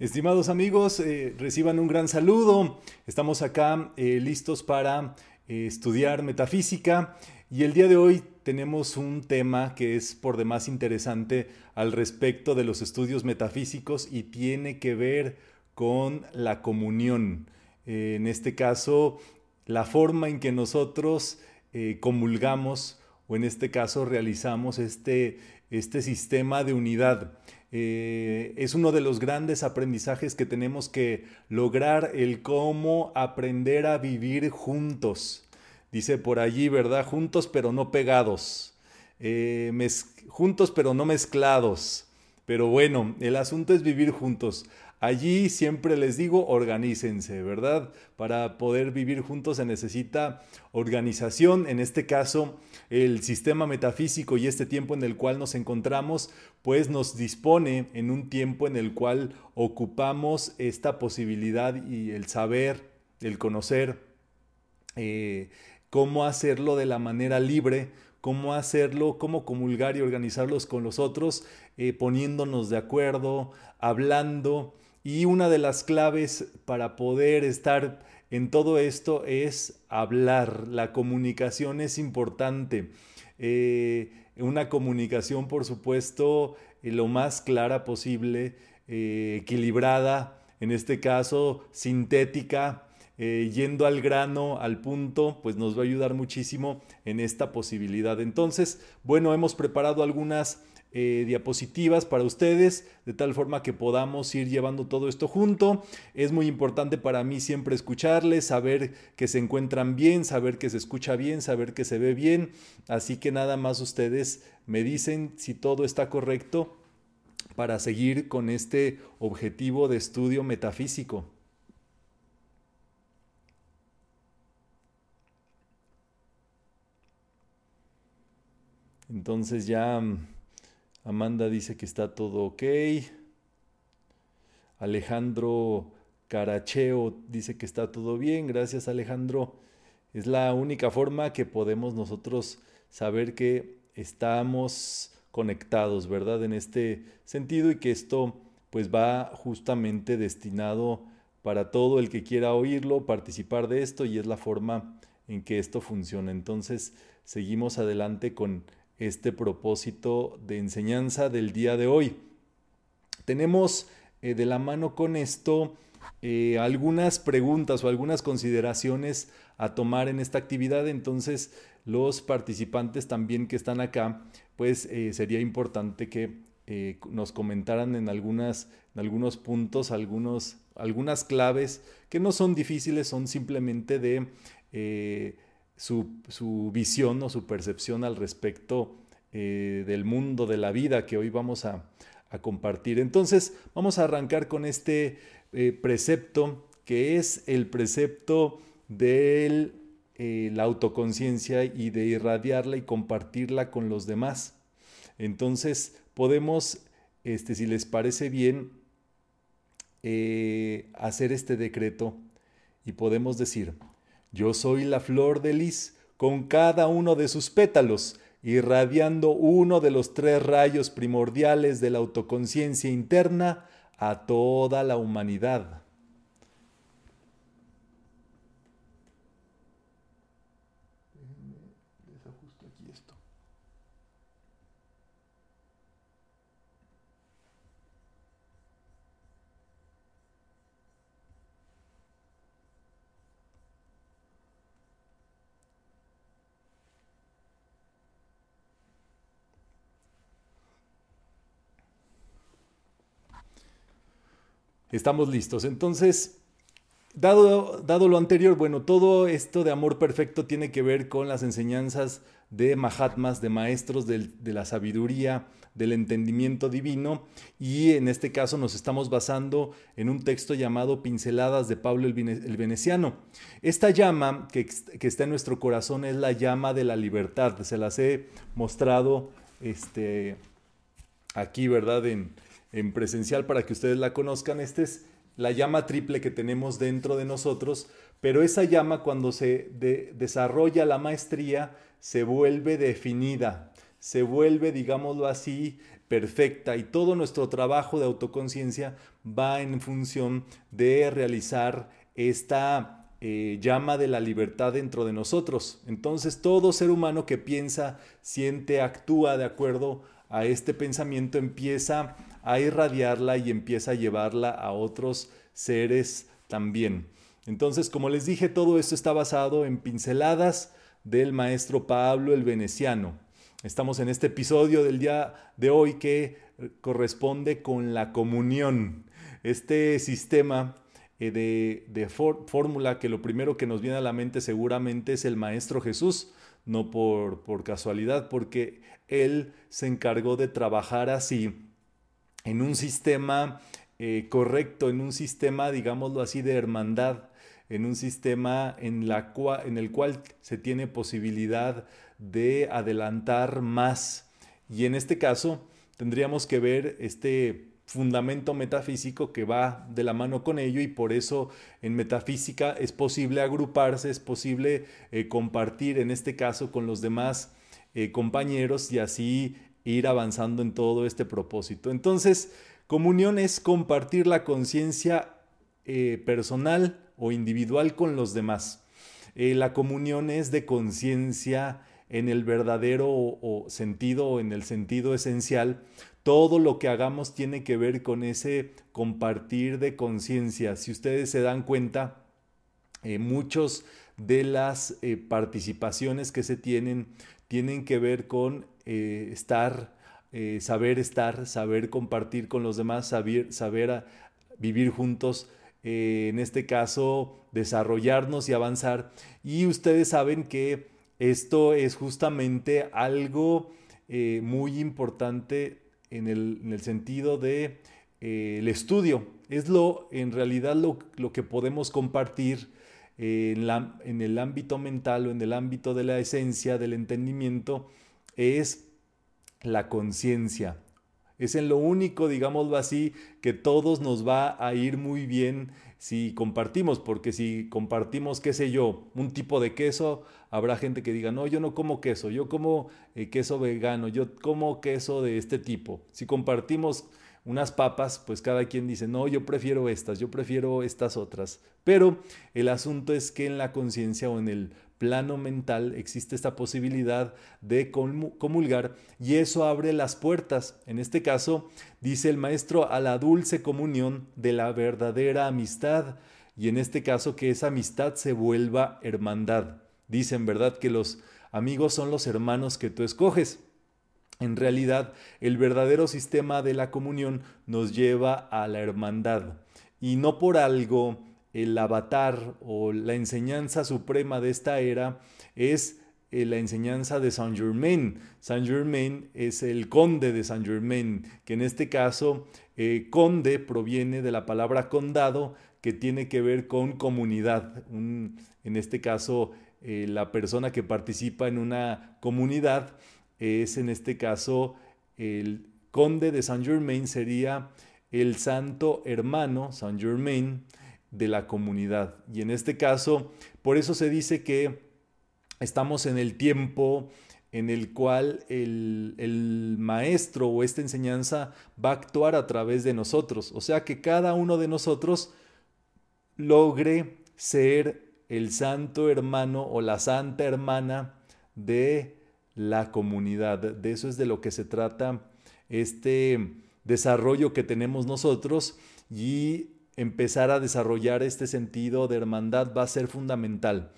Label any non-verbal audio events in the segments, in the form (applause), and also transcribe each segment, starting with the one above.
Estimados amigos, eh, reciban un gran saludo. Estamos acá eh, listos para eh, estudiar metafísica y el día de hoy tenemos un tema que es por demás interesante al respecto de los estudios metafísicos y tiene que ver con la comunión. en este caso, la forma en que nosotros comulgamos o en este caso realizamos este, este sistema de unidad. Eh, es uno de los grandes aprendizajes que tenemos que lograr, el cómo aprender a vivir juntos. Dice por allí, ¿verdad? Juntos pero no pegados. Eh, juntos pero no mezclados. Pero bueno, el asunto es vivir juntos. Allí siempre les digo, organícense, ¿verdad? Para poder vivir juntos se necesita organización. En este caso, el sistema metafísico y este tiempo en el cual nos encontramos, pues nos dispone en un tiempo en el cual ocupamos esta posibilidad y el saber, el conocer, eh, cómo hacerlo de la manera libre, cómo hacerlo, cómo comulgar y organizarlos con los otros, eh, poniéndonos de acuerdo, hablando. Y una de las claves para poder estar en todo esto es hablar. La comunicación es importante. Eh, una comunicación, por supuesto, eh, lo más clara posible, eh, equilibrada, en este caso sintética, yendo al grano, al punto, pues nos va a ayudar muchísimo en esta posibilidad. Entonces, bueno, hemos preparado algunas eh, diapositivas para ustedes, de tal forma que podamos ir llevando todo esto junto. Es muy importante para mí siempre escucharles, saber que se encuentran bien, saber que se escucha bien, saber que se ve bien. Así que nada más ustedes me dicen si todo está correcto para seguir con este objetivo de estudio metafísico. Entonces ya mm, Amanda dice que está todo ok. Alejandro Caracheo dice que está todo bien. Gracias Alejandro. Es la única forma que podemos nosotros saber que estamos conectados, ¿verdad? En este sentido y que esto pues va justamente destinado para todo el que quiera oírlo, participar de esto y es la forma en que esto funciona. Entonces seguimos adelante con este propósito de enseñanza del día de hoy. Tenemos eh, de la mano con esto eh, algunas preguntas o algunas consideraciones a tomar en esta actividad, entonces los participantes también que están acá, pues eh, sería importante que nos comentaran en, algunas, algunos puntos, algunos, algunas claves que no son difíciles, son simplemente de su, visión o su percepción al respecto eh, del mundo, de la vida que hoy vamos a, compartir. Entonces, vamos a arrancar con este eh, precepto que es el precepto de eh, la autoconciencia y de irradiarla y compartirla con los demás. Entonces, podemos, este, si les parece bien, hacer este decreto y podemos decir, yo soy la flor de lis con cada uno de sus pétalos, irradiando uno de los tres rayos primordiales de la autoconciencia interna a toda la humanidad. Estamos listos. Entonces, dado, dado, lo anterior, bueno, todo esto de amor perfecto tiene que ver con las enseñanzas de Mahatmas, de maestros de la sabiduría, del entendimiento divino, y en este caso nos estamos basando en un texto llamado Pinceladas de Pablo el, Veneciano. Esta llama que, que, está en nuestro corazón es la llama de la libertad. Se las he mostrado este, aquí, ¿verdad? En, en presencial para que ustedes la conozcan. Esta es la llama triple que tenemos dentro de nosotros, pero esa llama cuando se desarrolla la maestría se vuelve definida, se vuelve, digámoslo así, perfecta y todo nuestro trabajo de autoconciencia va en función de realizar esta eh, llama de la libertad dentro de nosotros. Entonces todo ser humano que piensa, siente, actúa de acuerdo a este pensamiento empieza a irradiarla y empieza a llevarla a otros seres también. Entonces, como les dije, todo esto está basado en pinceladas del maestro Pablo el Veneciano. Estamos en este episodio del día de hoy que corresponde con la comunión, este sistema eh, de, de fórmula que lo primero que nos viene a la mente seguramente es el Maestro Jesús, no por, por casualidad, porque él se encargó de trabajar así en un sistema eh, correcto, en un sistema, digámoslo así, de hermandad, en un sistema en, la en el cual se tiene posibilidad de adelantar más. Y en este caso tendríamos que ver este fundamento metafísico que va de la mano con ello y por eso en metafísica es posible agruparse, es posible eh, compartir en este caso con los demás eh, compañeros y así ir avanzando en todo este propósito. Entonces, comunión es compartir la conciencia eh, personal o individual con los demás. la comunión es de conciencia en el verdadero sentido o en el sentido esencial, todo lo que hagamos tiene que ver con ese compartir de conciencia. Si ustedes se dan cuenta, eh, muchos de las eh, participaciones que se tienen tienen que ver con eh, estar, saber estar, saber compartir con los demás, saber, saber vivir juntos, en este caso desarrollarnos y avanzar. Y ustedes saben que esto es justamente algo muy importante en el, sentido de eh, el estudio. Es lo, en realidad lo, que podemos compartir en, la, en el ámbito mental o en el ámbito de la esencia, del entendimiento, es la conciencia. Es en lo único, digámoslo así, que todos nos va a ir muy bien si compartimos, porque si compartimos, qué sé yo, un tipo de queso, habrá gente que diga, no, yo no como queso, yo como eh, queso vegano, yo como queso de este tipo. Si compartimos unas papas, pues cada quien dice, no, yo prefiero estas, yo prefiero estas otras. Pero el asunto es que en la conciencia o en el plano mental existe esta posibilidad de comulgar y eso abre las puertas. En este caso, dice el maestro, a la dulce comunión de la verdadera amistad y en este caso que esa amistad se vuelva hermandad. Dicen, ¿verdad? Que los amigos son los hermanos que tú escoges. En realidad, el verdadero sistema de la comunión nos lleva a la hermandad y no por algo el avatar o la enseñanza suprema de esta era es eh, la enseñanza de Saint Germain. Saint Germain es el conde de Saint Germain, que en este caso eh, conde proviene de la palabra condado, que tiene que ver con comunidad. en este caso, eh, la persona que participa en una comunidad es en este caso el conde de Saint Germain, sería el santo hermano Saint Germain de la comunidad. Y en este caso, por eso se dice que estamos en el tiempo en el cual el, maestro o esta enseñanza va a actuar a través de nosotros. O sea que cada uno de nosotros logre ser el santo hermano o la santa hermana de la comunidad. De eso es de lo que se trata este desarrollo que tenemos nosotros y empezar a desarrollar este sentido de hermandad va a ser fundamental.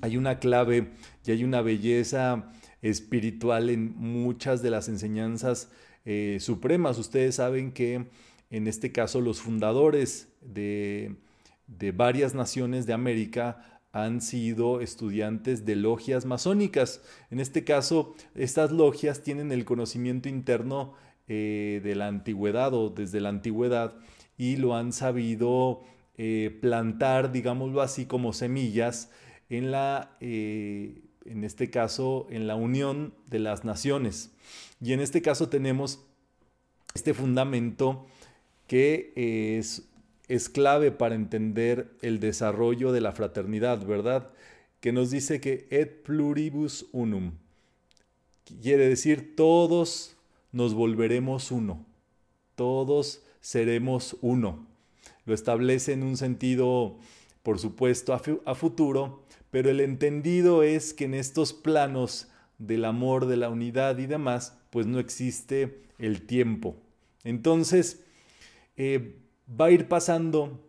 Hay una clave y hay una belleza espiritual en muchas de las enseñanzas eh, supremas. Ustedes saben que en este caso los fundadores de, de varias naciones de América han sido estudiantes de logias masónicas. En este caso, estas logias tienen el conocimiento interno eh, de la antigüedad o desde la antigüedad y lo han sabido eh, plantar, digámoslo así, como semillas en la, eh, en este caso, en la unión de las naciones. Y en este caso tenemos este fundamento que es, es clave para entender el desarrollo de la fraternidad, ¿verdad? Que nos dice que et pluribus unum. Quiere decir todos nos volveremos uno. Todos seremos uno. Lo establece en un sentido, por supuesto, a, futuro, pero el entendido es que en estos planos del amor, de la unidad y demás, pues no existe el tiempo. Entonces, eh, va a ir pasando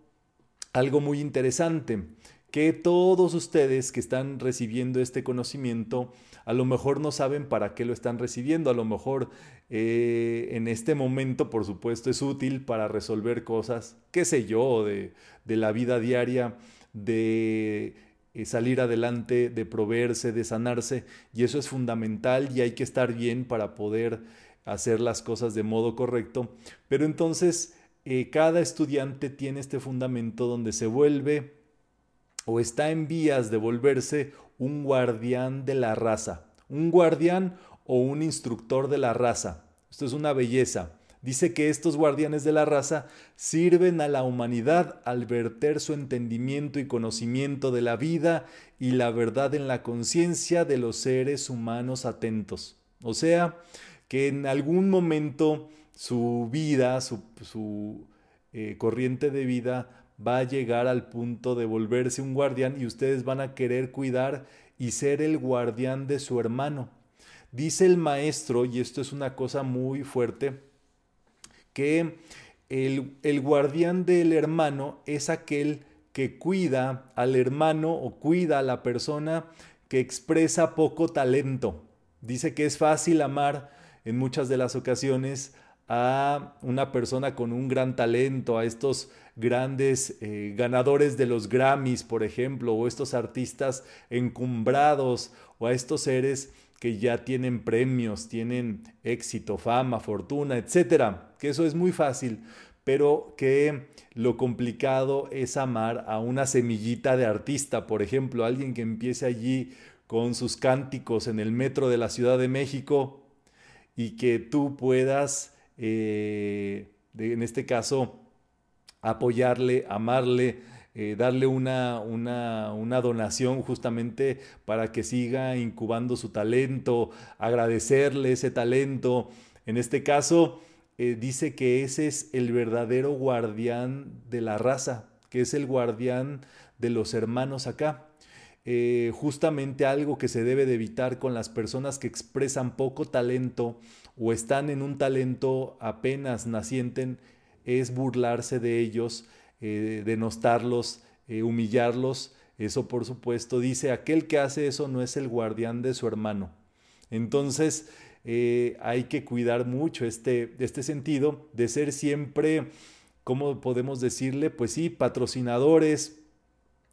algo muy interesante, que todos ustedes que están recibiendo este conocimiento, a lo mejor no saben para qué lo están recibiendo, a lo mejor eh, en este momento, por supuesto, es útil para resolver cosas, qué sé yo, de, la vida diaria, de eh, salir adelante, de proveerse, de sanarse, y eso es fundamental y hay que estar bien para poder hacer las cosas de modo correcto. Pero entonces, eh, cada estudiante tiene este fundamento donde se vuelve o está en vías de volverse un guardián de la raza, un guardián o un instructor de la raza. Esto es una belleza. Dice que estos guardianes de la raza sirven a la humanidad al verter su entendimiento y conocimiento de la vida y la verdad en la conciencia de los seres humanos atentos. O sea, que en algún momento su vida, su, eh, corriente de vida va a llegar al punto de volverse un guardián y ustedes van a querer cuidar y ser el guardián de su hermano. Dice el maestro, y esto es una cosa muy fuerte, que el, el guardián del hermano es aquel que cuida al hermano o cuida a la persona que expresa poco talento. Dice que es fácil amar en muchas de las ocasiones a una persona con un gran talento, a estos grandes eh, ganadores de los Grammys, por ejemplo, o estos artistas encumbrados, o a estos seres que ya tienen premios, tienen éxito, fama, fortuna, etcétera, que eso es muy fácil, pero que lo complicado es amar a una semillita de artista, por ejemplo, alguien que empiece allí con sus cánticos en el metro de la Ciudad de México y que tú puedas, eh, en este caso, apoyarle, amarle, eh, darle una, una, donación justamente para que siga incubando su talento, agradecerle ese talento. En este caso, eh, dice que ese es el verdadero guardián de la raza, que es el guardián de los hermanos acá. Eh, justamente algo que se debe de evitar con las personas que expresan poco talento o están en un talento apenas nacienten es burlarse de ellos, eh, denostarlos, eh, humillarlos. Eso por supuesto dice, aquel que hace eso no es el guardián de su hermano. Entonces hay que cuidar mucho este, este sentido de ser siempre, ¿cómo podemos decirle? Pues sí, patrocinadores,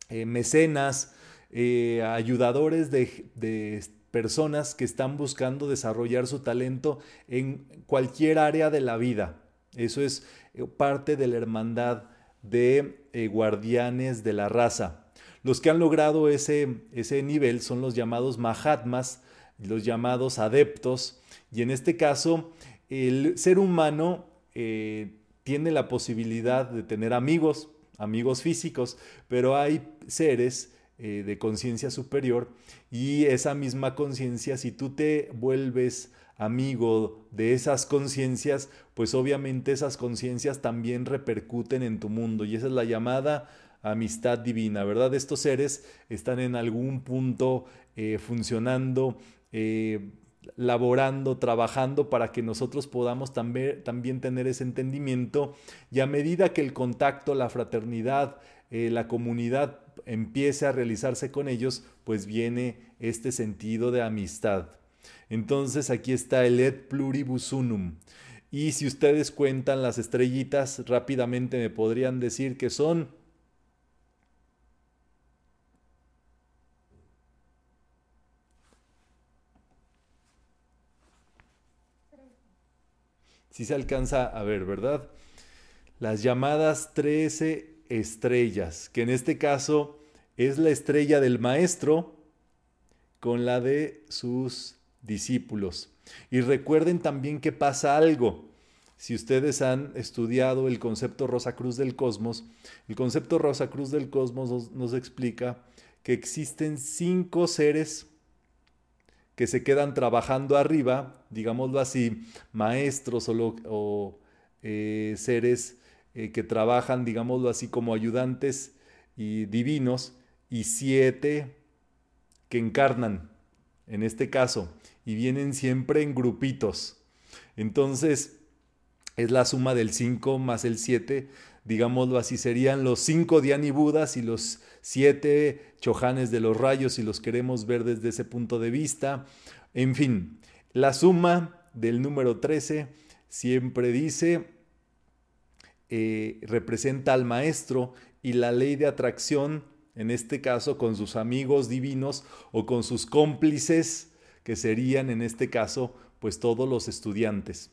mecenas, eh, ayudadores de, personas que están buscando desarrollar su talento en cualquier área de la vida. Eso es eh, parte de la hermandad de eh, guardianes de la raza. Los que han logrado ese, ese nivel son los llamados Mahatmas, los llamados adeptos, y en este caso el ser humano tiene la posibilidad de tener amigos, amigos físicos, pero hay seres eh, de conciencia superior y esa misma conciencia, si tú te vuelves amigo de esas conciencias, pues obviamente esas conciencias también repercuten en tu mundo y esa es la llamada amistad divina, ¿verdad? Estos seres están en algún punto eh, funcionando, eh, laborando, trabajando para que nosotros podamos también, también, tener ese entendimiento y a medida que el contacto, la fraternidad, la comunidad empiece a realizarse con ellos, pues viene este sentido de amistad. Entonces aquí está el et pluribus unum. Y si ustedes cuentan las estrellitas, rápidamente me podrían decir que son si se alcanza a ver, ¿verdad? Las llamadas 13 estrellas, que en este caso es la estrella del maestro con la de sus discípulos. Y recuerden también que pasa algo. Si ustedes han estudiado el concepto Rosa Cruz del Cosmos, el concepto Rosa Cruz del Cosmos nos, explica que existen cinco seres que se quedan trabajando arriba, digámoslo así, maestros o, eh, seres eh, que trabajan, digámoslo así, como ayudantes y divinos, y siete que encarnan, en este caso, y vienen siempre en grupitos. Entonces, es la suma del 5 más el 7, digámoslo así, serían los 5 Budas y los 7 Chojanes de los rayos, si los queremos ver desde ese punto de vista. En fin, la suma del número 13 siempre dice, eh, representa al maestro y la ley de atracción, en este caso con sus amigos divinos o con sus cómplices, que serían en este caso pues todos los estudiantes.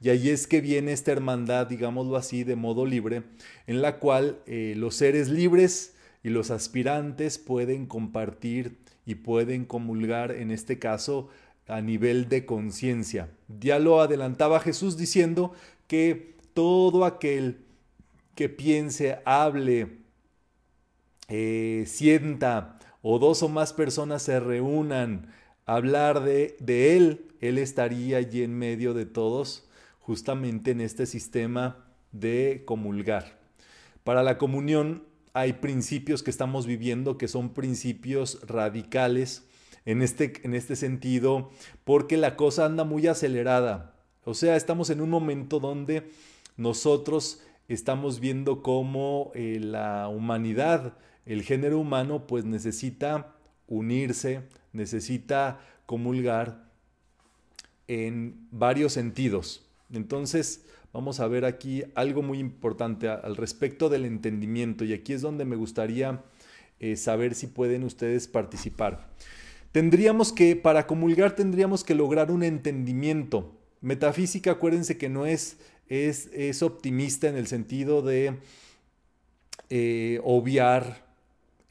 Y ahí es que viene esta hermandad, digámoslo así, de modo libre, en la cual eh, los seres libres y los aspirantes pueden compartir y pueden comulgar, en este caso, a nivel de conciencia. Ya lo adelantaba Jesús diciendo que todo aquel que piense, hable, eh, sienta o dos o más personas se reúnan hablar de, de Él, Él estaría allí en medio de todos justamente en este sistema de comulgar. Para la comunión hay principios que estamos viviendo que son principios radicales en este, en este sentido, porque la cosa anda muy acelerada. O sea, estamos en un momento donde nosotros estamos viendo cómo eh, la humanidad, el género humano, pues necesita unirse, necesita comulgar en varios sentidos. Entonces, vamos a ver aquí algo muy importante al respecto del entendimiento y aquí es donde me gustaría eh, saber si pueden ustedes participar. Tendríamos que, para comulgar, tendríamos que lograr un entendimiento. Metafísica, acuérdense que no es, es, es optimista en el sentido de eh, obviar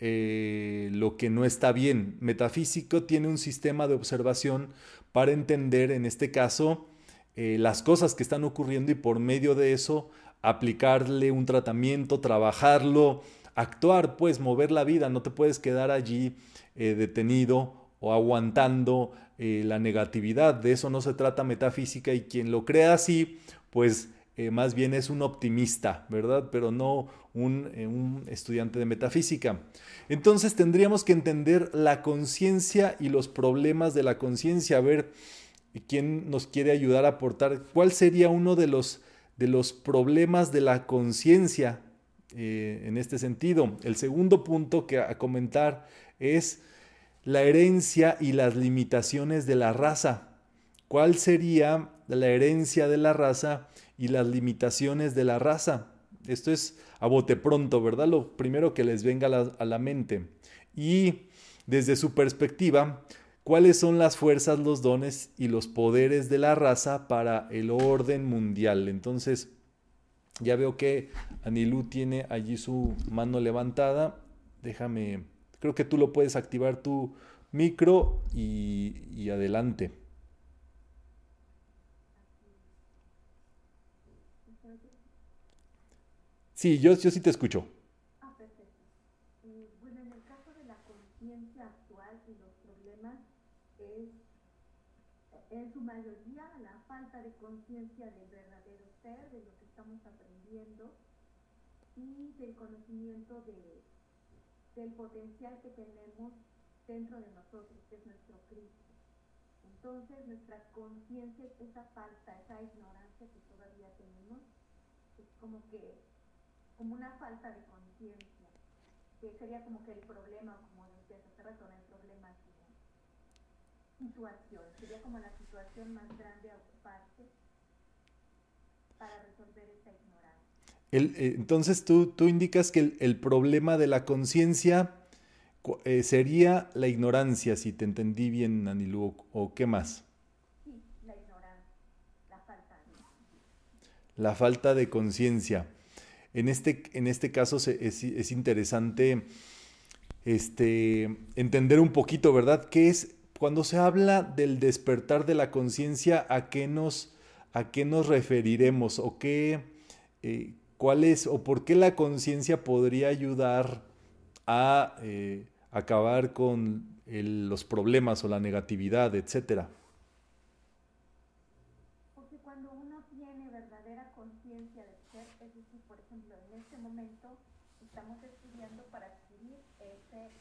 eh, lo que no está bien. Metafísico tiene un sistema de observación para entender, en este caso, eh, las cosas que están ocurriendo y por medio de eso aplicarle un tratamiento, trabajarlo, actuar, pues mover la vida, no te puedes quedar allí eh, detenido o aguantando la negatividad, de eso no se trata metafísica y quien lo crea así, pues más bien es un optimista, ¿verdad? Pero no un, un estudiante de metafísica. Entonces tendríamos que entender la conciencia y los problemas de la conciencia, a ver, ¿Y quién nos quiere ayudar a aportar? ¿Cuál sería uno de los, de los problemas de la conciencia eh, en este sentido? El segundo punto que a comentar es la herencia y las limitaciones de la raza. ¿Cuál sería la herencia de la raza y las limitaciones de la raza? Esto es a bote pronto, ¿verdad? Lo primero que les venga a la, mente. Y desde su perspectiva, cuáles son las fuerzas, los dones y los poderes de la raza para el orden mundial. Entonces, ya veo que Anilú tiene allí su mano levantada. Déjame, creo que tú lo puedes activar tu micro y, adelante. Sí, yo, yo sí te escucho. en su mayoría la falta de conciencia del verdadero ser, de lo que estamos aprendiendo y del conocimiento de, del potencial que tenemos dentro de nosotros, que es nuestro Cristo. Entonces nuestra conciencia, esa falta, esa ignorancia que todavía tenemos, es como que, como una falta de conciencia, que sería como que el problema, como decía hace rato, el problema situación, sería como la situación más grande a ocuparse para resolver esta ignorancia. El, eh, entonces tú, tú indicas que el, el problema de la conciencia eh, sería la ignorancia, si te entendí bien, Anilu, o qué más. Sí, la ignorancia, la falta de La falta de conciencia. En este, en este caso es, es, interesante este, entender un poquito, ¿verdad? ¿Qué es cuando se habla del despertar de la conciencia, ¿a qué nos, a qué nos referiremos o qué, eh, cuál es o por qué la conciencia podría ayudar a, eh, acabar con los problemas o la negatividad, etcétera. Porque cuando uno tiene verdadera conciencia de ser, es decir, por ejemplo, en este momento estamos estudiando para adquirir ese,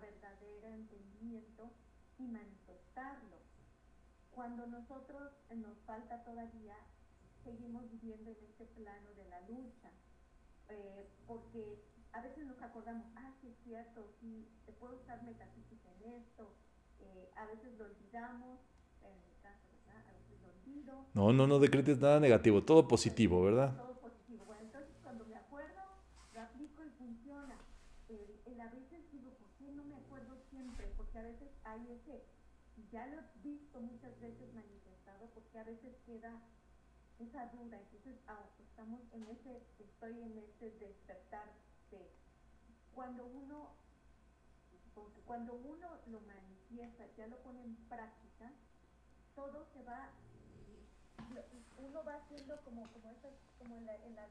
verdadero entendimiento y manifestarlo. Cuando nosotros nos falta todavía, seguimos viviendo en este plano de la lucha, eh, porque a veces nos acordamos, ah, sí es cierto, sí, se puede usar metafísica en esto, eh, a veces lo olvidamos, en mi caso, ¿verdad? A veces lo olvido. No, no, no decretes nada negativo, todo positivo, ¿verdad? Todo positivo. Bueno, entonces cuando me acuerdo, lo aplico y funciona. Eh, a veces digo, ¿por qué no me acuerdo siempre? Porque a veces hay ese, ya lo visto muchas veces manifestado, porque a veces queda esa duda, entonces ah, estamos en ese, estoy en ese despertar cuando uno, cuando uno lo manifiesta, ya lo pone en práctica, todo se va, uno va haciendo como, como, esas, como en, en, las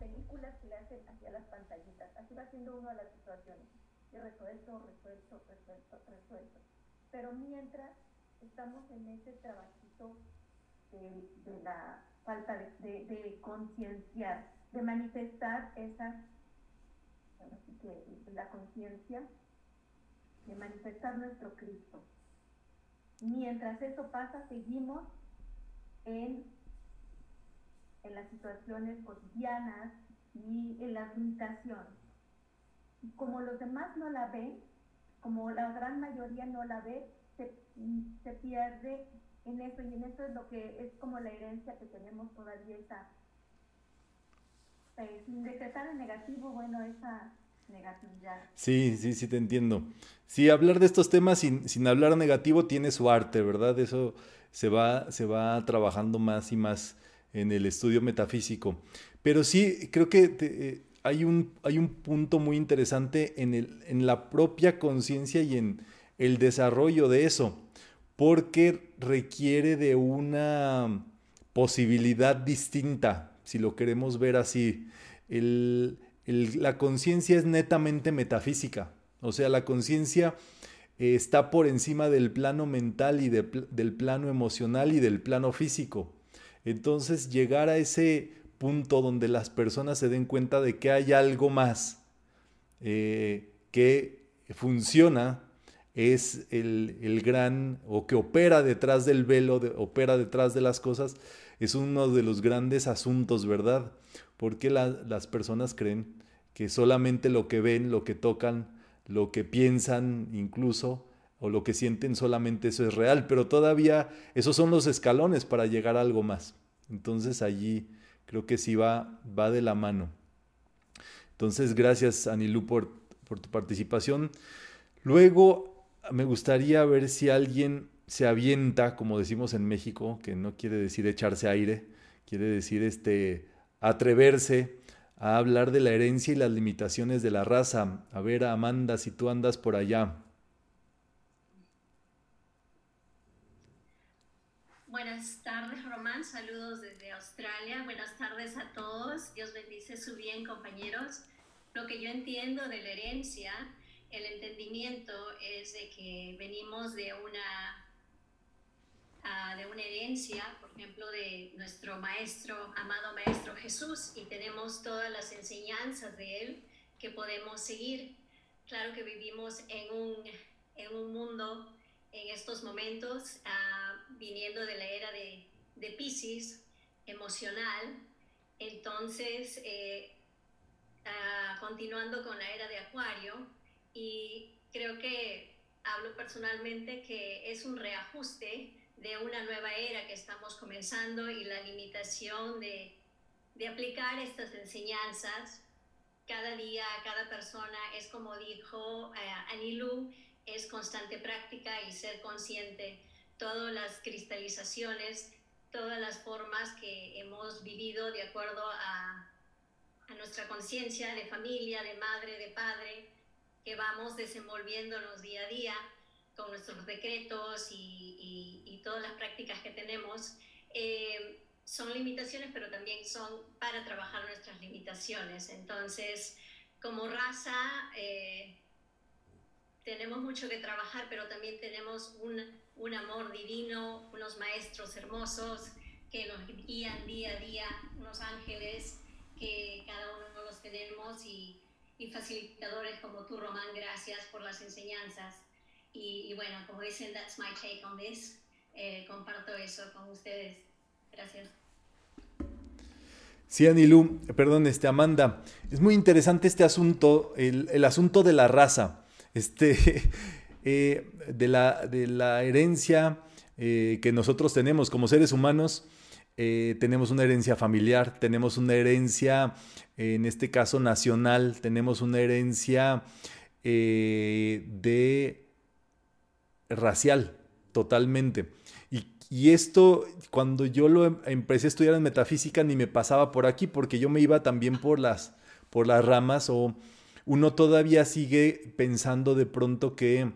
películas que le hacen hacia las pantallitas, así va haciendo uno a las situaciones, y resuelto, resuelto, resuelto, resuelto. Pero mientras estamos en ese trabajito de, la falta de, de, de concienciar, de manifestar esas la conciencia de manifestar nuestro Cristo. Mientras eso pasa, seguimos en, en las situaciones cotidianas y en la limitación. Como los demás no la ven, como la gran mayoría no la ve, se, se pierde en eso y en eso es lo que es como la herencia que tenemos todavía esa eh, sin decretar el negativo, bueno, esa negatividad. Sí, sí, sí, te entiendo. Sí, hablar de estos temas sin, sin hablar negativo tiene su arte, ¿verdad? Eso se va, se va trabajando más y más en el estudio metafísico. Pero sí, creo que eh, hay, un, hay un punto muy interesante en, el, en la propia conciencia y en el desarrollo de eso, porque requiere de una posibilidad distinta si lo queremos ver así. la conciencia es netamente metafísica, o sea, la conciencia eh, está por encima del plano mental y del plano emocional y del plano físico. Entonces, llegar a ese punto donde las personas se den cuenta de que hay algo más eh, que funciona, es el, gran, o que opera detrás del velo, opera detrás de las cosas, es uno de los grandes asuntos, ¿verdad? Porque las personas creen que solamente lo que ven, lo que tocan, lo que piensan incluso, o lo que sienten, solamente eso es real, pero todavía esos son los escalones para llegar a algo más. Entonces allí creo que sí va, va de la mano. Entonces, gracias Anilú por, por tu participación. Luego, me gustaría ver si alguien se avienta, como decimos en México, que no quiere decir echarse aire, quiere decir este, atreverse a hablar de la herencia y las limitaciones de la raza. A ver, Amanda, si tú andas por allá. Buenas tardes, Román. Saludos desde Australia. Buenas tardes a todos. Dios bendice su bien, compañeros. Lo que yo entiendo de la herencia, el entendimiento es de que venimos de una de una herencia, por ejemplo, de nuestro maestro, amado maestro Jesús, y tenemos todas las enseñanzas de él que podemos seguir. Claro que vivimos en un, en un mundo en estos momentos, ah, viniendo de la era de, de Pisces, emocional, entonces, eh, ah, continuando con la era de Acuario, y creo que hablo personalmente que es un reajuste de una nueva era que estamos comenzando y la limitación de, de aplicar estas enseñanzas cada día, cada persona, es como dijo eh, es constante práctica y ser consciente. Todas las cristalizaciones, todas las formas que hemos vivido de acuerdo a, a nuestra conciencia de familia, de madre, de padre, que vamos desenvolviéndonos día a día con nuestros decretos y, y, todas las prácticas que tenemos, eh, son limitaciones, pero también son para trabajar nuestras limitaciones. Entonces, como raza eh, tenemos mucho que trabajar, pero también tenemos un, un amor divino, unos maestros hermosos que nos guían día a día, unos ángeles que cada uno los tenemos y, y facilitadores como tú, Román, gracias por las enseñanzas. Y, y, bueno, como dicen, that's my take on this. Eh, comparto eso con ustedes. Gracias. Sí, Anilú, perdón, este, Amanda, es muy interesante este asunto, el, el asunto de la raza, este, (laughs) eh, de, la, de, la, herencia eh, que nosotros tenemos como seres humanos. Eh, tenemos una herencia familiar, tenemos una herencia, en este caso nacional, tenemos una herencia eh, de racial, totalmente. Y esto, cuando yo lo em, empecé a estudiar en metafísica, ni me pasaba por aquí, porque yo me iba también por las, por las ramas, o uno todavía sigue pensando de pronto que,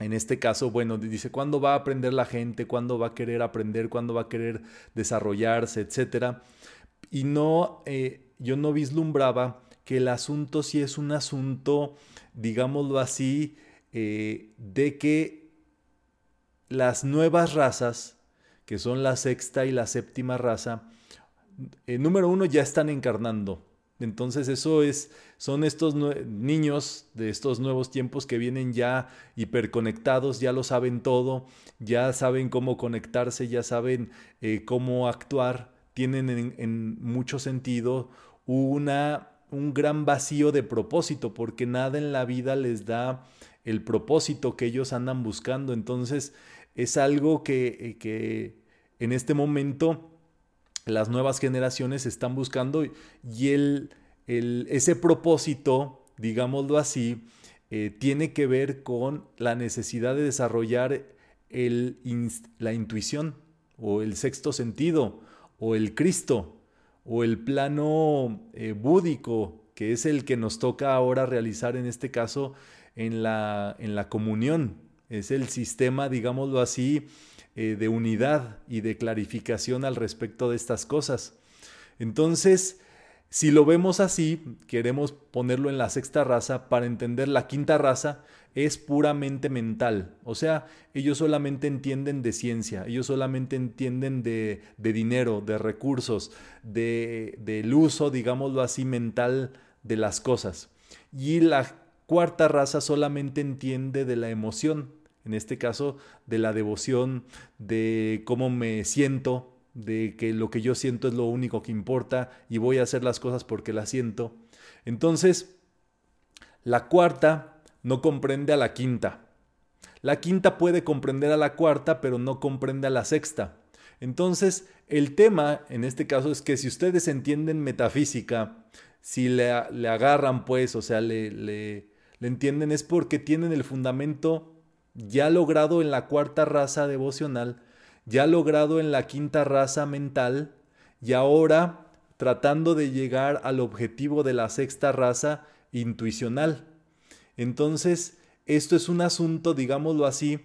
en este caso, bueno, dice, ¿cuándo va a aprender la gente? ¿Cuándo va a querer aprender? ¿Cuándo va a querer desarrollarse? Etcétera. Y no, eh, yo no vislumbraba que el asunto sí es un asunto, digámoslo así, eh, de que las nuevas razas, que son la sexta y la séptima raza, eh, número uno ya están encarnando. Entonces eso es, son estos niños de estos nuevos tiempos que vienen ya hiperconectados, ya lo saben todo, ya saben cómo conectarse, ya saben eh, cómo actuar, tienen en, mucho sentido una, un gran vacío de propósito, porque nada en la vida les da el propósito que ellos andan buscando. Entonces, es algo que, que en este momento las nuevas generaciones están buscando y el, el, ese propósito, digámoslo así, eh, tiene que ver con la necesidad de desarrollar el, la intuición o el sexto sentido o el Cristo o el plano eh, búdico, que es el que nos toca ahora realizar en este caso en la, en la comunión. Es el sistema, digámoslo así, eh, de unidad y de clarificación al respecto de estas cosas. Entonces, si lo vemos así, queremos ponerlo en la sexta raza para entender la quinta raza, es puramente mental. O sea, ellos solamente entienden de ciencia, ellos solamente entienden de, de dinero, de recursos, de, del uso, digámoslo así, mental de las cosas. Y la cuarta raza solamente entiende de la emoción, en este caso de la devoción, de cómo me siento, de que lo que yo siento es lo único que importa y voy a hacer las cosas porque las siento. Entonces, la cuarta no comprende a la quinta. La quinta puede comprender a la cuarta, pero no comprende a la sexta. Entonces, el tema en este caso es que si ustedes entienden metafísica, si le, agarran pues, o sea, le, le entienden, es porque tienen el fundamento ya logrado en la cuarta raza devocional, ya logrado en la quinta raza mental y ahora tratando de llegar al objetivo de la sexta raza intuicional. Entonces, esto es un asunto, digámoslo así,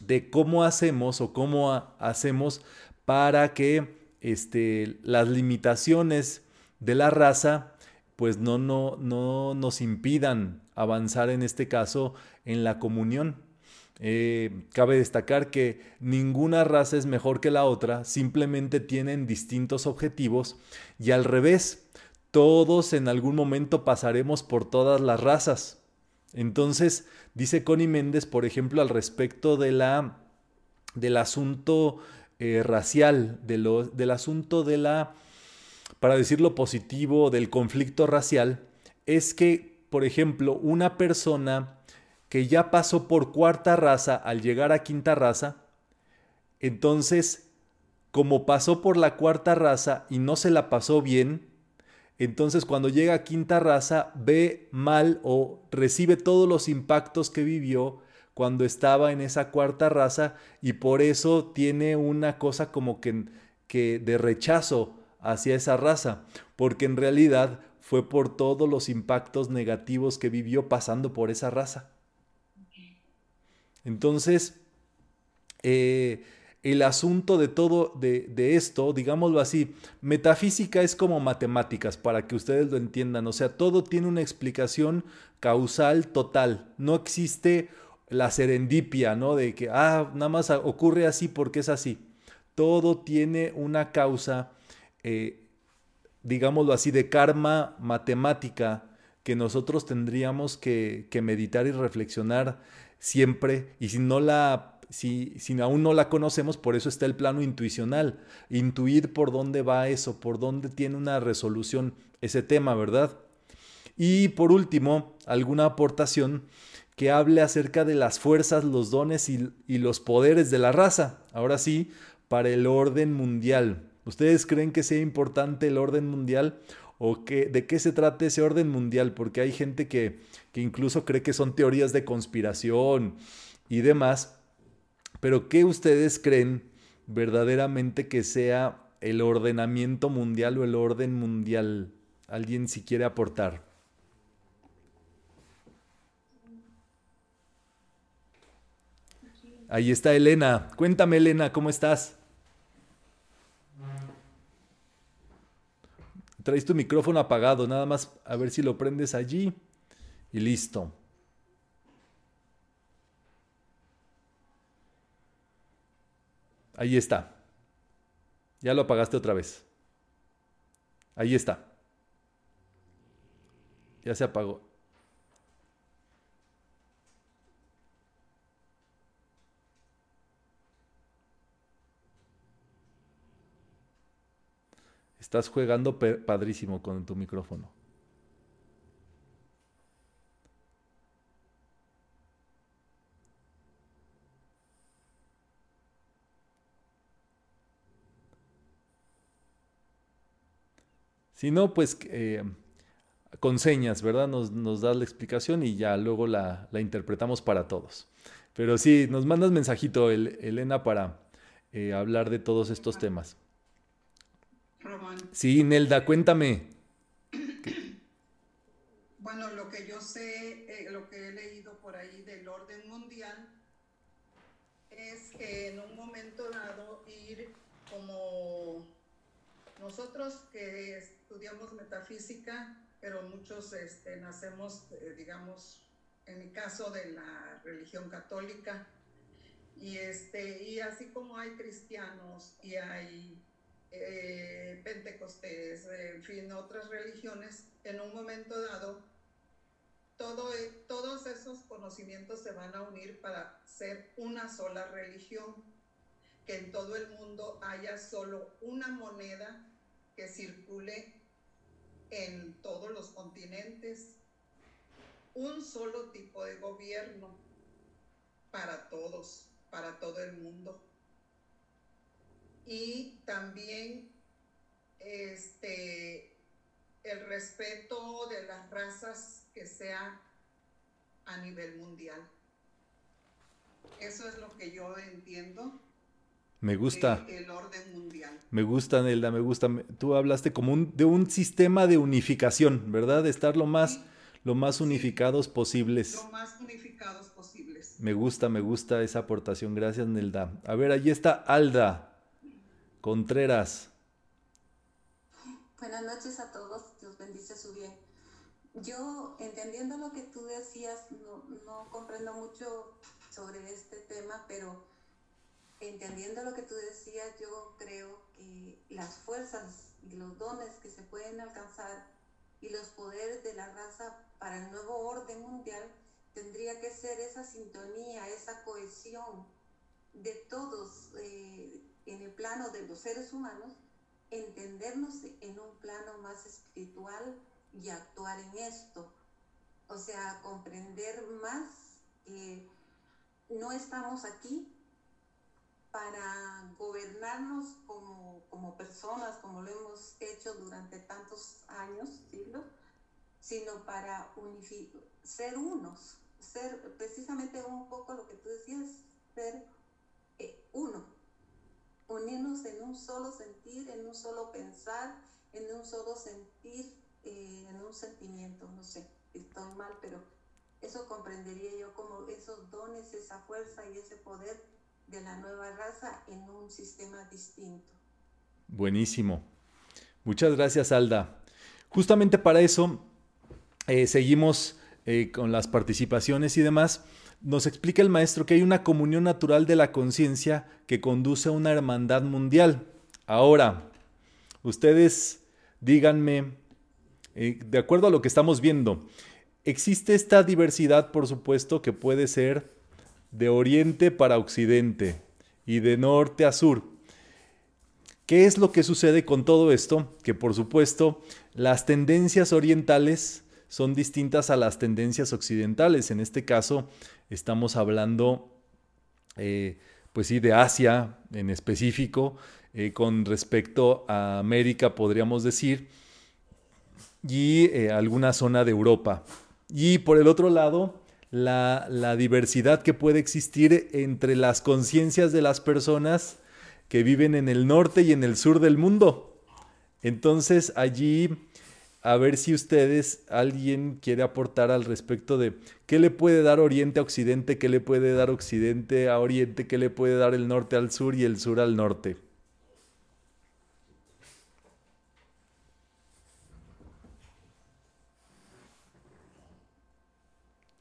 de cómo hacemos o cómo hacemos para que este, las limitaciones de la raza pues no, no, no nos impidan avanzar en este caso en la comunión. Eh, cabe destacar que ninguna raza es mejor que la otra, simplemente tienen distintos objetivos y al revés, todos en algún momento pasaremos por todas las razas. Entonces, dice Connie Méndez, por ejemplo, al respecto de la, del asunto eh, racial, de lo, del asunto de la, para decirlo positivo, del conflicto racial, es que, por ejemplo, una persona que ya pasó por cuarta raza al llegar a quinta raza, entonces, como pasó por la cuarta raza y no se la pasó bien, entonces cuando llega a quinta raza ve mal o recibe todos los impactos que vivió cuando estaba en esa cuarta raza y por eso tiene una cosa como que, que de rechazo hacia esa raza, porque en realidad fue por todos los impactos negativos que vivió pasando por esa raza. Entonces, eh, el asunto de todo de, de, esto, digámoslo así, metafísica es como matemáticas, para que ustedes lo entiendan. O sea, todo tiene una explicación causal total. No existe la serendipia, ¿no? De que, ah, nada más ocurre así porque es así. Todo tiene una causa, eh, digámoslo así, de karma matemática que nosotros tendríamos que, meditar y reflexionar siempre. Y si no la si, si, aún no la conocemos, por eso está el plano intuicional, intuir por dónde va eso, por dónde tiene una resolución ese tema, ¿verdad? Y por último, alguna aportación que hable acerca de las fuerzas, los dones y, y los poderes de la raza. Ahora sí, para el orden mundial. ¿Ustedes creen que sea importante el orden mundial? ¿O que, de qué se trata ese orden mundial? Porque hay gente que, que incluso cree que son teorías de conspiración y demás. Pero ¿qué ustedes creen verdaderamente que sea el ordenamiento mundial o el orden mundial? ¿Alguien si quiere aportar? Ahí está Elena. Cuéntame, Elena, ¿cómo estás? Traes tu micrófono apagado, nada más a ver si lo prendes allí y listo. Ahí está. Ya lo apagaste otra vez. Ahí está. Ya se apagó. Estás jugando padrísimo con tu micrófono. Si no, pues eh, con señas, ¿verdad? Nos, nos das la explicación y ya luego la, interpretamos para todos. Pero sí, nos mandas mensajito, Elena, para eh, hablar de todos estos temas. Sí, Nelda, cuéntame. (clears throat) Bueno, lo que yo sé, eh, lo que he leído por ahí del orden mundial, es que en un momento dado ir como nosotros que estudiamos metafísica, pero muchos este, nacemos, eh, digamos, en mi caso, de la religión católica. Y, este, y así como hay cristianos y hay eh, pentecostés, en fin, otras religiones, en un momento dado, e, todos esos conocimientos se van a unir para ser una sola religión, que en todo el mundo haya solo una moneda que circule en todos los continentes, un solo tipo de gobierno para todos, para todo el mundo. Y también este, el respeto de las razas que sea a nivel mundial. Eso es lo que yo entiendo me gusta. El orden mundial. Me gusta, Nelda, me gusta. Tú hablaste como un, de un sistema de unificación, ¿verdad? De estar lo más, lo más unificados posibles. Lo más unificados posibles. Me gusta, me gusta esa aportación. Gracias, Nelda. A ver, allí está Alda Contreras. Buenas noches a todos. Dios bendice su bien. Yo, entendiendo lo que tú decías, no, comprendo mucho sobre este tema, pero entendiendo lo que tú decías, yo creo que las fuerzas y los dones que se pueden alcanzar y los poderes de la raza para el nuevo orden mundial tendría que ser esa sintonía, esa cohesión de todos eh, en el plano de los seres humanos, entendernos en un plano más espiritual y actuar en esto. O sea, comprender más que no estamos aquí para gobernarnos como, como, personas, como lo hemos hecho durante tantos años, siglos, sino para ser unos, ser precisamente un poco lo que tú decías, ser eh, uno, unirnos en un solo sentir, en un solo pensar, en un solo sentir, eh, en un sentimiento, no sé, estoy mal, pero eso comprendería yo como esos dones, esa fuerza y ese poder de la nueva raza en un sistema distinto. Buenísimo. Muchas gracias, Alda. Justamente para eso eh, seguimos eh, con las participaciones y demás. Nos explica el maestro que hay una comunión natural de la conciencia que conduce a una hermandad mundial. Ahora, ustedes díganme, eh, de acuerdo a lo que estamos viendo, existe esta diversidad, por supuesto, que puede ser de oriente para occidente y de norte a sur. ¿Qué es lo que sucede con todo esto? Que por supuesto las tendencias orientales son distintas a las tendencias occidentales. En este caso estamos hablando, eh, pues sí, de Asia en específico, eh, con respecto a América podríamos decir, y eh, alguna zona de Europa. Y por el otro lado, la, diversidad que puede existir entre las conciencias de las personas que viven en el norte y en el sur del mundo. Entonces allí, a ver si ustedes, alguien quiere aportar al respecto de qué le puede dar Oriente a Occidente, qué le puede dar Occidente a Oriente, qué le puede dar el norte al sur y el sur al norte.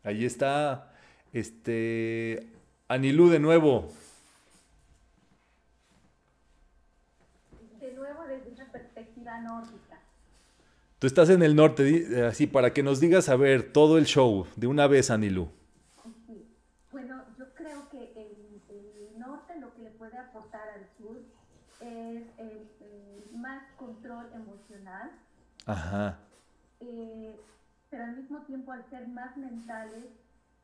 Ahí está este Anilú de nuevo. De nuevo desde una perspectiva nórdica. Tú estás en el norte, así para que nos digas a ver todo el show de una vez, Anilú. Sí. Bueno, yo creo que el, norte lo que le puede aportar al sur es el, más control emocional. Ajá. Eh, pero al mismo tiempo al ser más mentales,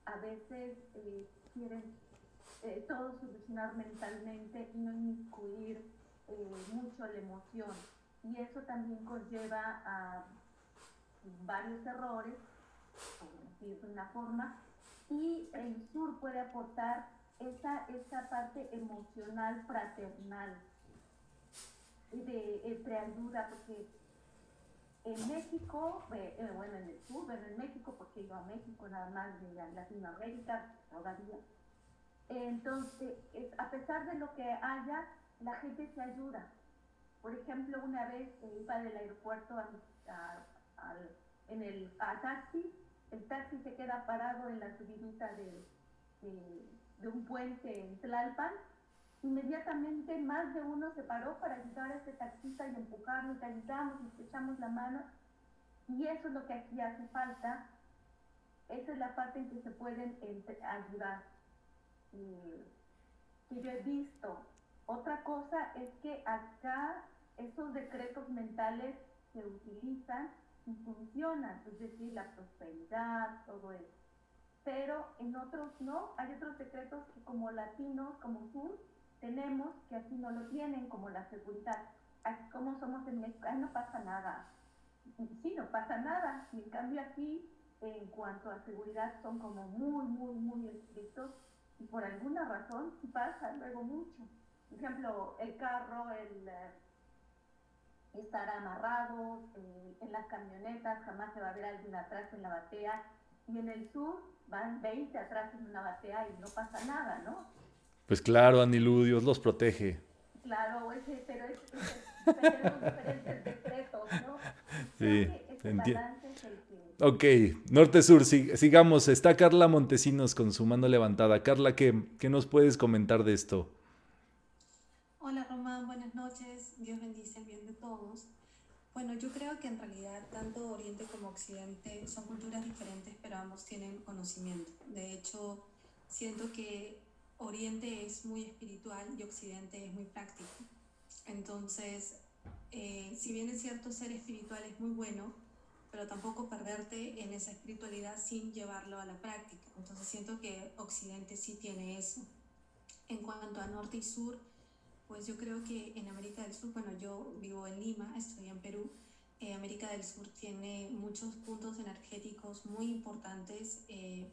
a veces eh, quieren eh, todo solucionar mentalmente y no incluir eh, mucho la emoción. Y eso también conlleva a varios errores, por decir de una forma, y el sur puede aportar esa, esa parte emocional fraternal de entre ayuda, porque en México, eh, eh, bueno, en el sur, bueno, en México, porque iba a México nada más de Latinoamérica todavía. Entonces, a pesar de lo que haya, la gente se ayuda. Por ejemplo, una vez iba del aeropuerto a, en el taxi, el taxi se queda parado en la subidita de, de un puente en Tlalpan Inmediatamente más de uno se paró para ayudar a ese taxista y empujarlo, y ayudamos, y echamos la mano. Y eso es lo que aquí hace falta. Esa es la parte en que se pueden ayudar. Y, yo he visto. Otra cosa es que acá esos decretos mentales se utilizan y funcionan, es decir, la prosperidad, todo eso. Pero en otros no, hay otros decretos que como latinos, como sur, tenemos que aquí no lo tienen, como la seguridad. Aquí como somos en México, ahí no pasa nada. Sí, no pasa nada. En cambio aquí, en cuanto a seguridad, son como muy, muy, muy estrictos y por alguna razón pasa luego mucho. Por ejemplo, el carro, el eh, estar amarrado, eh, en las camionetas jamás se va a ver alguien atrás en la batea. Y en el sur van 20 atrás en una batea y no pasa nada, ¿no? Pues claro, Anilú, Dios los protege. Claro, ese, pero es, es, tenemos diferentes decretos, ¿no? Sí, entiendo. Ok, norte-sur, sigamos. Está Carla Montesinos con su mano levantada. Carla, ¿qué, ¿qué nos puedes comentar de esto? Hola Román, buenas noches. Dios bendice el bien de todos. Bueno, yo creo que en realidad tanto Oriente como Occidente son culturas diferentes, pero ambos tienen conocimiento. De hecho, siento que Oriente es muy espiritual y Occidente es muy práctico. Entonces, eh, si bien es cierto ser espiritual es muy bueno, pero tampoco perderte en esa espiritualidad sin llevarlo a la práctica. Entonces siento que Occidente sí tiene eso. En cuanto a norte y sur, pues yo creo que en América del Sur, bueno, yo vivo en Lima, estoy en Perú, eh, América del Sur tiene muchos puntos energéticos muy importantes. Eh,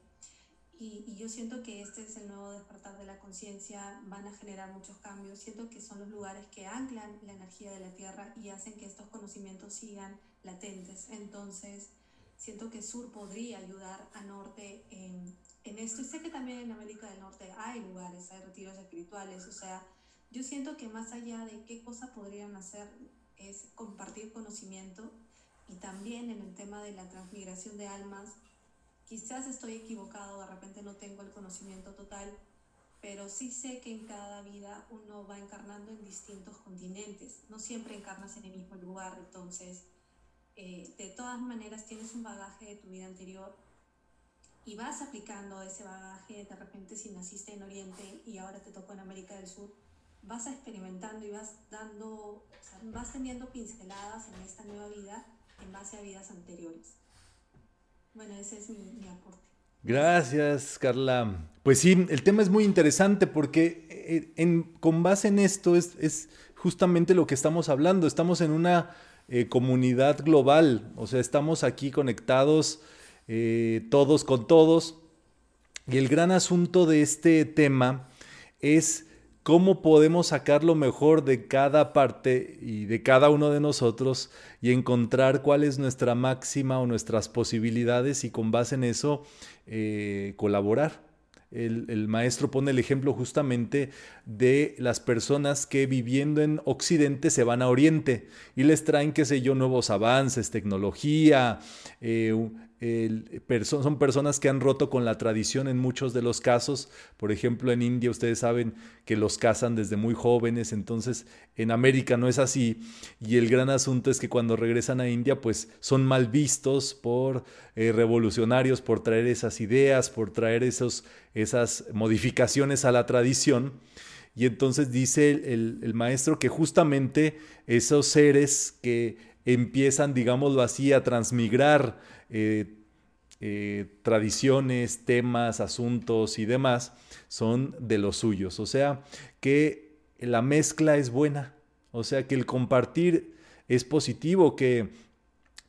y, yo siento que este es el nuevo despertar de la conciencia, van a generar muchos cambios. Siento que son los lugares que anclan la energía de la Tierra y hacen que estos conocimientos sigan latentes. Entonces, siento que Sur podría ayudar a Norte en, en esto. Y sé que también en América del Norte hay lugares, hay retiros espirituales, o sea, yo siento que más allá de qué cosa podrían hacer es compartir conocimiento y también en el tema de la transmigración de almas, quizás estoy equivocado, de repente no tengo el conocimiento total, pero sí sé que en cada vida uno va encarnando en distintos continentes, no siempre encarnas en el mismo lugar, entonces eh, de todas maneras tienes un bagaje de tu vida anterior y vas aplicando ese bagaje, de repente si naciste en Oriente y ahora te tocó en América del Sur, vas experimentando y vas dando, o sea, vas teniendo pinceladas en esta nueva vida en base a vidas anteriores. Bueno, ese es mi, mi aporte. Gracias, Carla. Pues sí, el tema es muy interesante porque eh, en, con base en esto es, es justamente lo que estamos hablando. Estamos en una eh, comunidad global, o sea, estamos aquí conectados eh, todos con todos. Y el gran asunto de este tema es cómo podemos sacar lo mejor de cada parte y de cada uno de nosotros y encontrar cuál es nuestra máxima o nuestras posibilidades y con base en eso eh, colaborar. El, maestro pone el ejemplo justamente de las personas que viviendo en Occidente se van a Oriente y les traen, qué sé yo, nuevos avances, tecnología, eh, son personas que han roto con la tradición en muchos de los casos. Por ejemplo, en India ustedes saben que los casan desde muy jóvenes, entonces en América no es así. Y el gran asunto es que cuando regresan a India, pues son mal vistos por eh, revolucionarios, por traer esas ideas, por traer esos, esas modificaciones a la tradición. Y entonces dice el, maestro que justamente esos seres que empiezan, digámoslo así, a transmigrar eh, eh, tradiciones, temas, asuntos y demás son de los suyos. O sea que la mezcla es buena, o sea que el compartir es positivo, que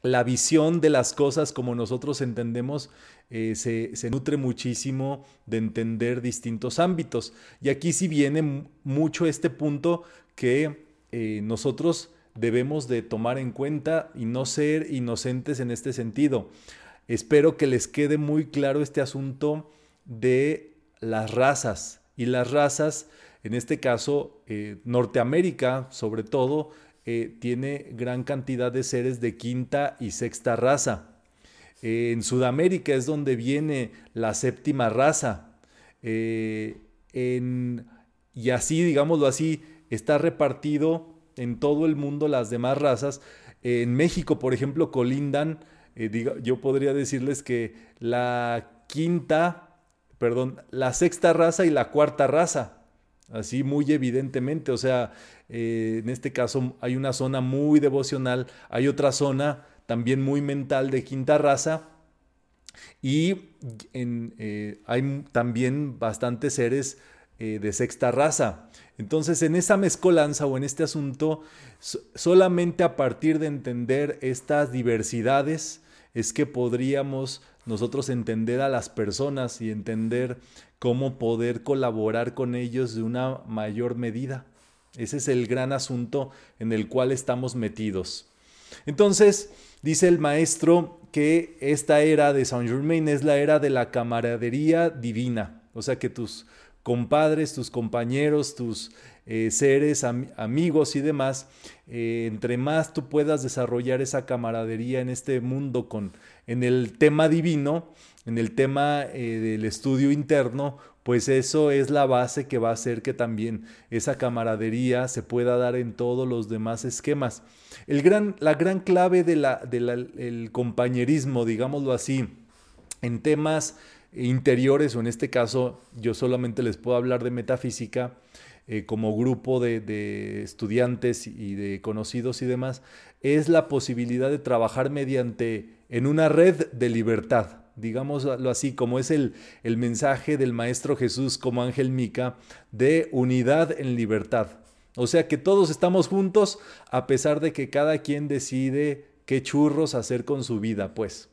la visión de las cosas como nosotros entendemos eh, se, nutre muchísimo de entender distintos ámbitos. Y aquí sí viene mucho este punto que nosotros debemos de tomar en cuenta y no ser inocentes en este sentido. Espero que les quede muy claro este asunto de las razas y las razas, en este caso eh, Norteamérica sobre todo, eh, tiene gran cantidad de seres de quinta y sexta raza. Eh, en Sudamérica es donde viene la séptima raza. Y así, digámoslo así, está repartido en todo el mundo las demás razas. En México, por ejemplo, colindan, eh, yo podría decirles que la quinta, perdón, la sexta raza y la cuarta raza, así muy evidentemente, o sea, eh, en este caso hay una zona muy devocional, hay otra zona también muy mental de quinta raza, y eh, hay también bastantes seres de sexta raza. Entonces, en esa mezcolanza o en este asunto, solamente a partir de entender estas diversidades es que podríamos nosotros entender a las personas y entender cómo poder colaborar con ellos de una mayor medida. Ese es el gran asunto en el cual estamos metidos. Entonces, dice el maestro que esta era de Saint Germain es la era de la camaradería divina, o sea que tus compadres, tus compañeros, tus eh, seres, amigos y demás, eh, entre más tú puedas desarrollar esa camaradería en este mundo con, en el tema divino, en el tema eh, del estudio interno, pues eso es la base que va a hacer que también esa camaradería se pueda dar en todos los demás esquemas. El gran, la gran clave del de compañerismo, digámoslo así, en temas interiores, o en este caso yo solamente les puedo hablar de metafísica, eh, como grupo de, estudiantes y de conocidos y demás, es la posibilidad de trabajar mediante en una red de libertad, digámoslo así, como es el, el mensaje del Maestro Jesús como Ángel Mica, de unidad en libertad. O sea que todos estamos juntos a pesar de que cada quien decide qué churros hacer con su vida, pues.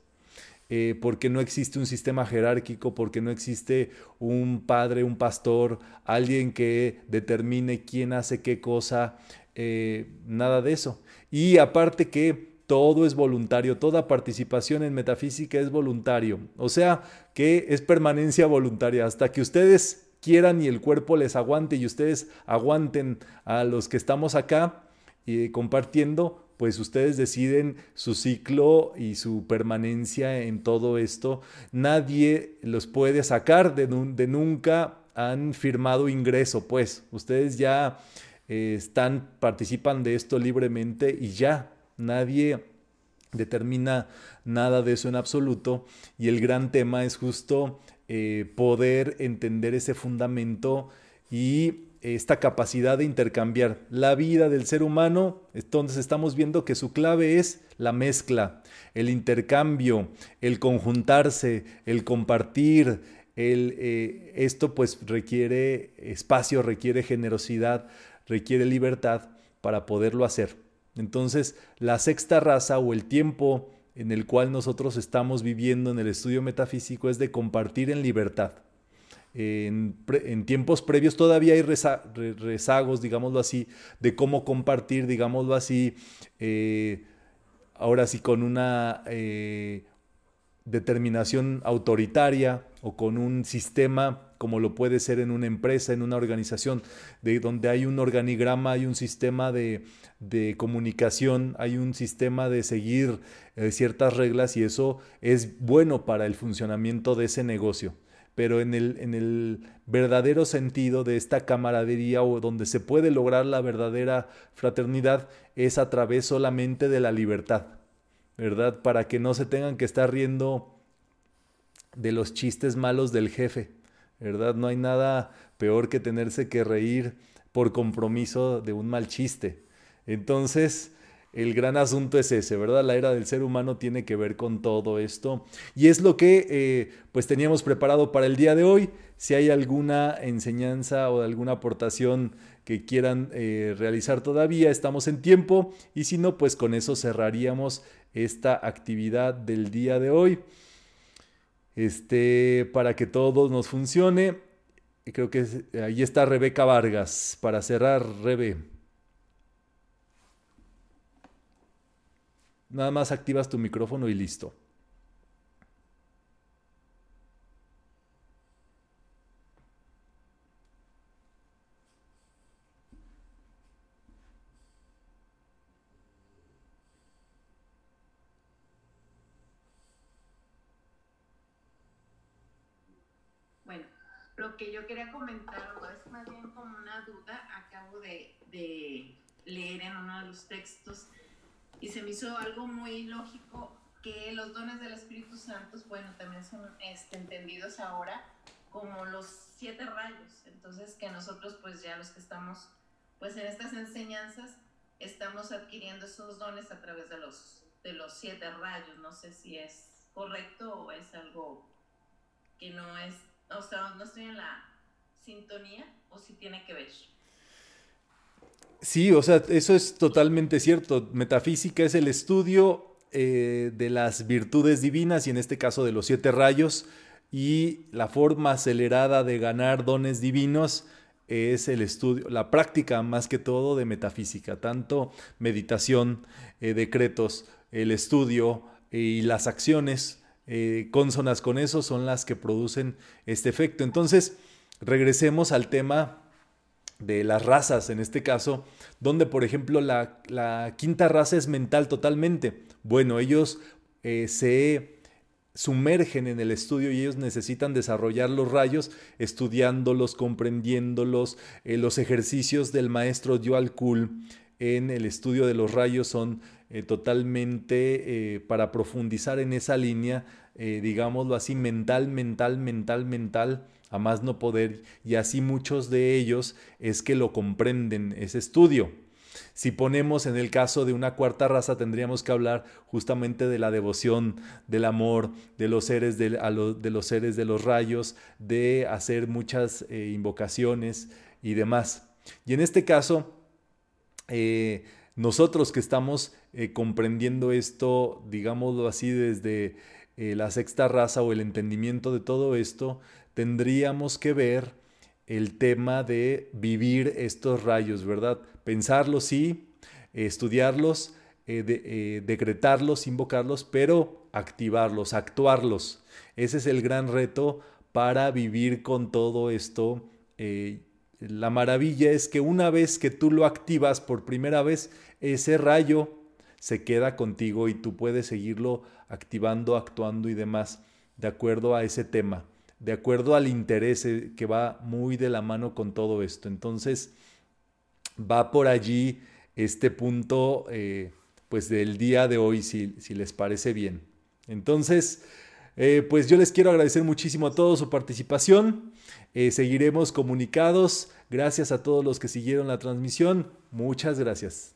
Eh, porque no existe un sistema jerárquico, porque no existe un padre, un pastor, alguien que determine quién hace qué cosa, eh, nada de eso. Y aparte que todo es voluntario, toda participación en metafísica es voluntario. O sea, que es permanencia voluntaria. Hasta que ustedes quieran y el cuerpo les aguante y ustedes aguanten a los que estamos acá y compartiendo, pues ustedes deciden su ciclo y su permanencia en todo esto. Nadie los puede sacar de, de nunca han firmado ingreso, pues. Ustedes ya eh, están, participan de esto libremente y ya, nadie determina nada de eso en absoluto. Y el gran tema es justo eh, poder entender ese fundamento y esta capacidad de intercambiar la vida del ser humano, entonces estamos viendo que su clave es la mezcla, el intercambio, el conjuntarse, el compartir, el, eh, esto pues requiere espacio, requiere generosidad, requiere libertad para poderlo hacer. Entonces, la sexta raza o el tiempo en el cual nosotros estamos viviendo en el estudio metafísico es de compartir en libertad. En, tiempos previos todavía hay rezagos, digámoslo así, de cómo compartir, digámoslo así, eh, ahora sí con una eh, determinación autoritaria o con un sistema como lo puede ser en una empresa, en una organización, de donde hay un organigrama, hay un sistema de, comunicación, hay un sistema de seguir eh, ciertas reglas y eso es bueno para el funcionamiento de ese negocio pero en el, en el verdadero sentido de esta camaradería o donde se puede lograr la verdadera fraternidad es a través solamente de la libertad, ¿verdad? Para que no se tengan que estar riendo de los chistes malos del jefe, ¿verdad? No hay nada peor que tenerse que reír por compromiso de un mal chiste. Entonces, el gran asunto es ese, ¿verdad? La era del ser humano tiene que ver con todo esto. Y es lo que eh, pues teníamos preparado para el día de hoy. Si hay alguna enseñanza o alguna aportación que quieran eh, realizar todavía, estamos en tiempo. Y si no, pues con eso cerraríamos esta actividad del día de hoy. Este, para que todo nos funcione. Creo que ahí está Rebeca Vargas. Para cerrar, Rebe. Nada más activas tu micrófono y listo. Bueno, lo que yo quería comentar o es más bien como una duda, acabo de, de leer en uno de los textos y se me hizo algo muy lógico que los dones del Espíritu Santo, bueno, también son este, entendidos ahora como los siete rayos. Entonces, que nosotros, pues ya los que estamos, pues en estas enseñanzas, estamos adquiriendo esos dones a través de los, de los siete rayos. No sé si es correcto o es algo que no es, o sea, no estoy en la sintonía o si tiene que ver. Sí, o sea, eso es totalmente cierto. Metafísica es el estudio eh, de las virtudes divinas y en este caso de los siete rayos y la forma acelerada de ganar dones divinos es el estudio, la práctica más que todo de metafísica, tanto meditación, eh, decretos, el estudio y las acciones eh, consonas con eso son las que producen este efecto. Entonces, regresemos al tema de las razas, en este caso, donde por ejemplo la, quinta raza es mental totalmente. Bueno, ellos eh, se sumergen en el estudio y ellos necesitan desarrollar los rayos estudiándolos, comprendiéndolos. Eh, los ejercicios del maestro Yual Kul en el estudio de los rayos son eh, totalmente para profundizar en esa línea, digámoslo así, mental, mental, mental, mental a más no poder, y así muchos de ellos es que lo comprenden ese estudio. Si ponemos en el caso de una cuarta raza, tendríamos que hablar justamente de la devoción, del amor, de los seres de, los seres de los rayos, de hacer muchas eh, invocaciones y demás. Y en este caso, eh, nosotros que estamos eh, comprendiendo esto, digámoslo así, desde la sexta raza o el entendimiento de todo esto, tendríamos que ver el tema de vivir estos rayos, ¿verdad? Pensarlos, sí, estudiarlos eh, decretarlos, invocarlos, pero activarlos, actuarlos. Ese es el gran reto para vivir con todo esto. la maravilla es que una vez que tú lo activas por primera vez, ese rayo se queda contigo y tú puedes seguirlo activando, actuando y demás de acuerdo a ese tema, de acuerdo al interés eh, que va muy de la mano con todo esto. Entonces, va por allí este punto, eh, pues del día de hoy, si, si les parece bien. Entonces, eh, pues yo les quiero agradecer muchísimo a todos su participación. seguiremos comunicados. Gracias a todos los que siguieron la transmisión. Muchas gracias.